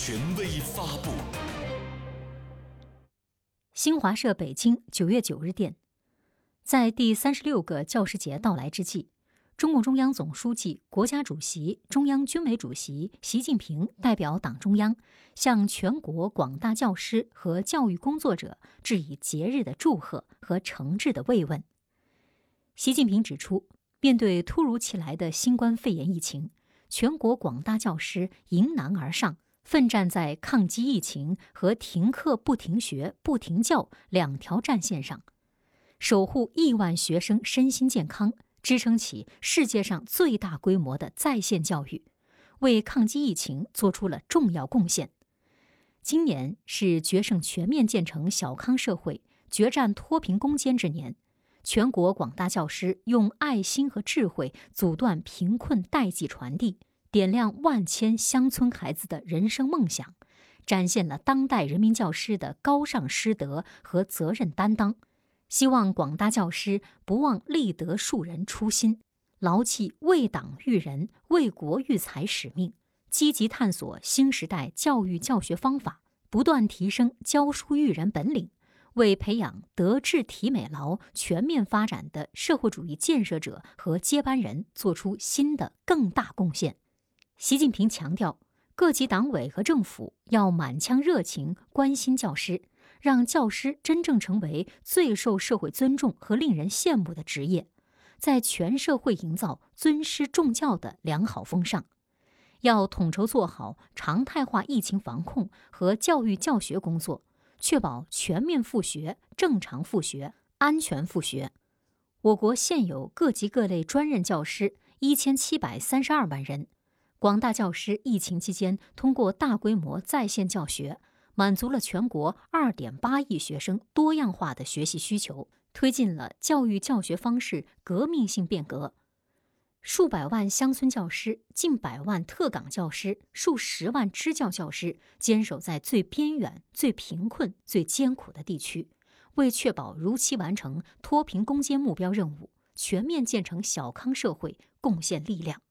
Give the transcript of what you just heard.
权威发布。新华社北京九月九日电，在第三十六个教师节到来之际。中共中央总书记、国家主席、中央军委主席习近平代表党中央，向全国广大教师和教育工作者致以节日的祝贺和诚挚的慰问。习近平指出，面对突如其来的新冠肺炎疫情，全国广大教师迎难而上，奋战在抗击疫情和停课不停学不停教两条战线上，守护亿万学生身心健康。支撑起世界上最大规模的在线教育，为抗击疫情做出了重要贡献。今年是决胜全面建成小康社会、决战脱贫攻坚之年，全国广大教师用爱心和智慧阻断贫困代际传递，点亮万千乡村孩子的人生梦想，展现了当代人民教师的高尚师德和责任担当。希望广大教师不忘立德树人初心，牢记为党育人、为国育才使命，积极探索新时代教育教学方法，不断提升教书育人本领，为培养德智体美劳全面发展的社会主义建设者和接班人做出新的更大贡献。习近平强调，各级党委和政府要满腔热情关心教师。让教师真正成为最受社会尊重和令人羡慕的职业，在全社会营造尊师重教的良好风尚。要统筹做好常态化疫情防控和教育教学工作，确保全面复学、正常复学、安全复学。我国现有各级各类专任教师一千七百三十二万人，广大教师疫情期间通过大规模在线教学。满足了全国二点八亿学生多样化的学习需求，推进了教育教学方式革命性变革。数百万乡村教师、近百万特岗教师、数十万支教教师坚守在最边远、最贫困、最艰苦的地区，为确保如期完成脱贫攻坚目标任务、全面建成小康社会贡献力量。